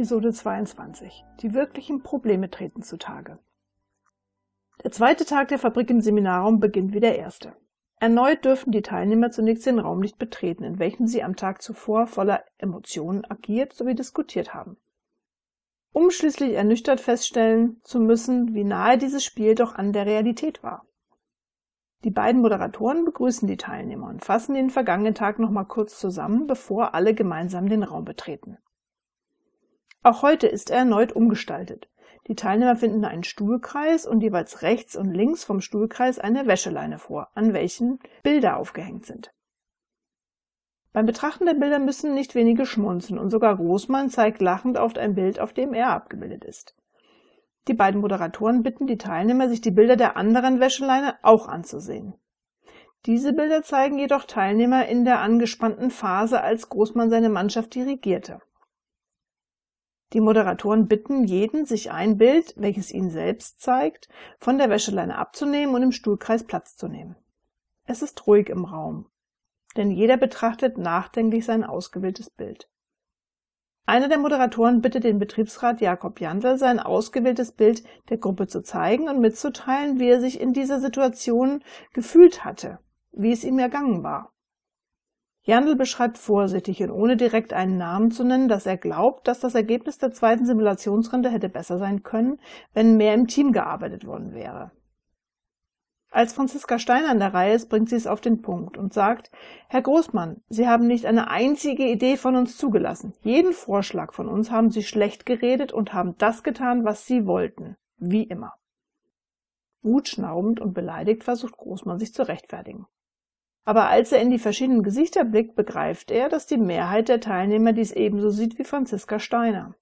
Episode 22. Die wirklichen Probleme treten zutage. Der zweite Tag der Fabrik im Seminarraum beginnt wie der erste. Erneut dürfen die Teilnehmer zunächst den Raum nicht betreten, in welchem sie am Tag zuvor voller Emotionen agiert sowie diskutiert haben. Um schließlich ernüchtert feststellen zu müssen, wie nahe dieses Spiel doch an der Realität war. Die beiden Moderatoren begrüßen die Teilnehmer und fassen den vergangenen Tag nochmal kurz zusammen, bevor alle gemeinsam den Raum betreten. Auch heute ist er erneut umgestaltet. Die Teilnehmer finden einen Stuhlkreis und jeweils rechts und links vom Stuhlkreis eine Wäscheleine vor, an welchen Bilder aufgehängt sind. Beim Betrachten der Bilder müssen nicht wenige schmunzeln und sogar Großmann zeigt lachend auf ein Bild, auf dem er abgebildet ist. Die beiden Moderatoren bitten die Teilnehmer, sich die Bilder der anderen Wäscheleine auch anzusehen. Diese Bilder zeigen jedoch Teilnehmer in der angespannten Phase, als Großmann seine Mannschaft dirigierte. Die Moderatoren bitten jeden, sich ein Bild, welches ihn selbst zeigt, von der Wäscheleine abzunehmen und im Stuhlkreis Platz zu nehmen. Es ist ruhig im Raum, denn jeder betrachtet nachdenklich sein ausgewähltes Bild. Einer der Moderatoren bittet den Betriebsrat Jakob Jandl, sein ausgewähltes Bild der Gruppe zu zeigen und mitzuteilen, wie er sich in dieser Situation gefühlt hatte, wie es ihm ergangen war. Jandl beschreibt vorsichtig und ohne direkt einen Namen zu nennen, dass er glaubt, dass das Ergebnis der zweiten Simulationsrunde hätte besser sein können, wenn mehr im Team gearbeitet worden wäre. Als Franziska Steiner an der Reihe ist, bringt sie es auf den Punkt und sagt, Herr Großmann, Sie haben nicht eine einzige Idee von uns zugelassen. Jeden Vorschlag von uns haben Sie schlecht geredet und haben das getan, was Sie wollten. Wie immer. Wutschnaubend und beleidigt versucht Großmann sich zu rechtfertigen. Aber als er in die verschiedenen Gesichter blickt, begreift er, dass die Mehrheit der Teilnehmer dies ebenso sieht wie Franziska Steiner.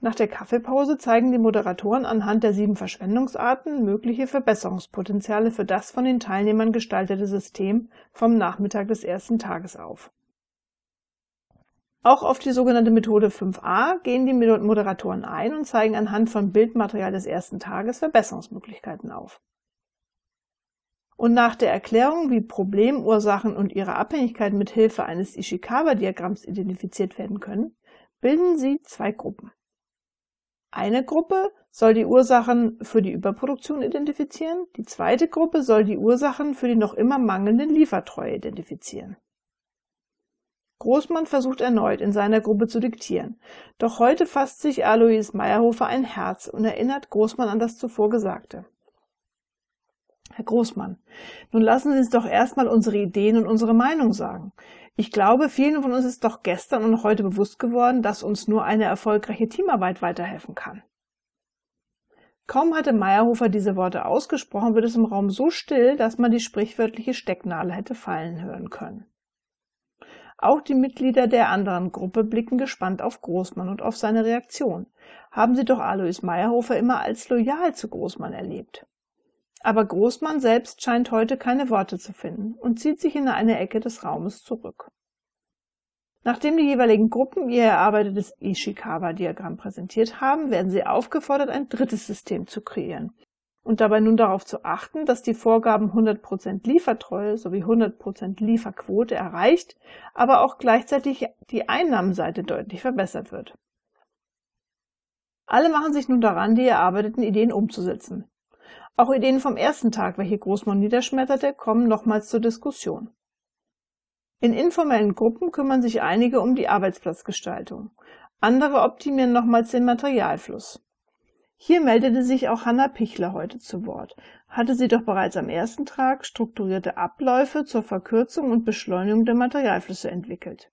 Nach der Kaffeepause zeigen die Moderatoren anhand der sieben Verschwendungsarten mögliche Verbesserungspotenziale für das von den Teilnehmern gestaltete System vom Nachmittag des ersten Tages auf. Auch auf die sogenannte Methode 5a gehen die Moderatoren ein und zeigen anhand von Bildmaterial des ersten Tages Verbesserungsmöglichkeiten auf. Und nach der Erklärung, wie Problemursachen und ihre Abhängigkeit mit Hilfe eines Ishikawa-Diagramms identifiziert werden können, bilden sie zwei Gruppen. Eine Gruppe soll die Ursachen für die Überproduktion identifizieren, die zweite Gruppe soll die Ursachen für die noch immer mangelnde Liefertreue identifizieren. Großmann versucht erneut in seiner Gruppe zu diktieren, doch heute fasst sich Alois Meyerhofer ein Herz und erinnert Großmann an das zuvor Gesagte. Herr Großmann, nun lassen Sie uns doch erstmal unsere Ideen und unsere Meinung sagen. Ich glaube, vielen von uns ist doch gestern und heute bewusst geworden, dass uns nur eine erfolgreiche Teamarbeit weiterhelfen kann. Kaum hatte Meyerhofer diese Worte ausgesprochen, wird es im Raum so still, dass man die sprichwörtliche Stecknadel hätte fallen hören können. Auch die Mitglieder der anderen Gruppe blicken gespannt auf Großmann und auf seine Reaktion. Haben sie doch Alois Meyerhofer immer als loyal zu Großmann erlebt. Aber Großmann selbst scheint heute keine Worte zu finden und zieht sich in eine Ecke des Raumes zurück. Nachdem die jeweiligen Gruppen ihr erarbeitetes Ishikawa-Diagramm präsentiert haben, werden sie aufgefordert, ein drittes System zu kreieren und dabei nun darauf zu achten, dass die Vorgaben 100% Liefertreue sowie 100% Lieferquote erreicht, aber auch gleichzeitig die Einnahmenseite deutlich verbessert wird. Alle machen sich nun daran, die erarbeiteten Ideen umzusetzen. Auch Ideen vom ersten Tag, welche Großmann niederschmetterte, kommen nochmals zur Diskussion. In informellen Gruppen kümmern sich einige um die Arbeitsplatzgestaltung. Andere optimieren nochmals den Materialfluss. Hier meldete sich auch Hanna Pichler heute zu Wort. Hatte sie doch bereits am ersten Tag strukturierte Abläufe zur Verkürzung und Beschleunigung der Materialflüsse entwickelt.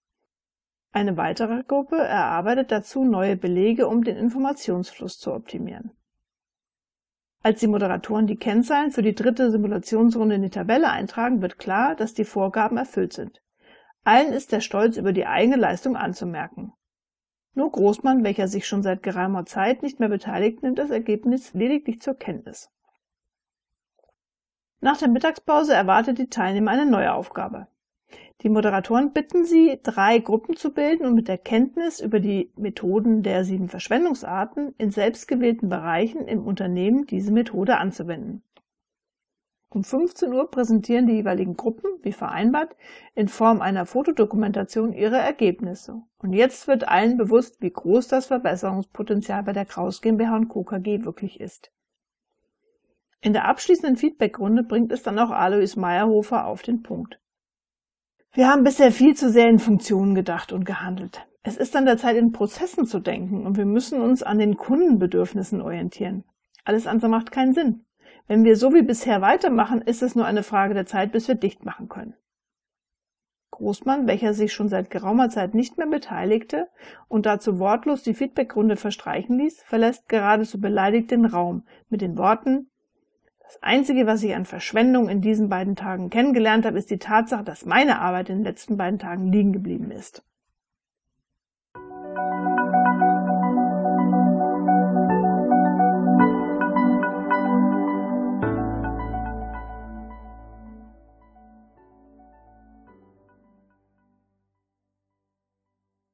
Eine weitere Gruppe erarbeitet dazu neue Belege, um den Informationsfluss zu optimieren. Als die Moderatoren die Kennzahlen für die dritte Simulationsrunde in die Tabelle eintragen, wird klar, dass die Vorgaben erfüllt sind. Allen ist der Stolz über die eigene Leistung anzumerken. Nur Großmann, welcher sich schon seit geraumer Zeit nicht mehr beteiligt, nimmt das Ergebnis lediglich zur Kenntnis. Nach der Mittagspause erwartet die Teilnehmer eine neue Aufgabe. Die Moderatoren bitten Sie, drei Gruppen zu bilden und mit der Kenntnis über die Methoden der sieben Verschwendungsarten in selbstgewählten Bereichen im Unternehmen diese Methode anzuwenden. Um 15 Uhr präsentieren die jeweiligen Gruppen, wie vereinbart, in Form einer Fotodokumentation ihre Ergebnisse. Und jetzt wird allen bewusst, wie groß das Verbesserungspotenzial bei der Kraus GmbH und Co. KG wirklich ist. In der abschließenden Feedbackrunde bringt es dann auch Alois Meyerhofer auf den Punkt. Wir haben bisher viel zu sehr in Funktionen gedacht und gehandelt. Es ist an der Zeit, in Prozessen zu denken und wir müssen uns an den Kundenbedürfnissen orientieren. Alles andere macht keinen Sinn. Wenn wir so wie bisher weitermachen, ist es nur eine Frage der Zeit, bis wir dicht machen können. Großmann, welcher sich schon seit geraumer Zeit nicht mehr beteiligte und dazu wortlos die Feedbackrunde verstreichen ließ, verlässt geradezu beleidigt den Raum mit den Worten Das Einzige, was ich an Verschwendung in diesen beiden Tagen kennengelernt habe, ist die Tatsache, dass meine Arbeit in den letzten beiden Tagen liegen geblieben ist.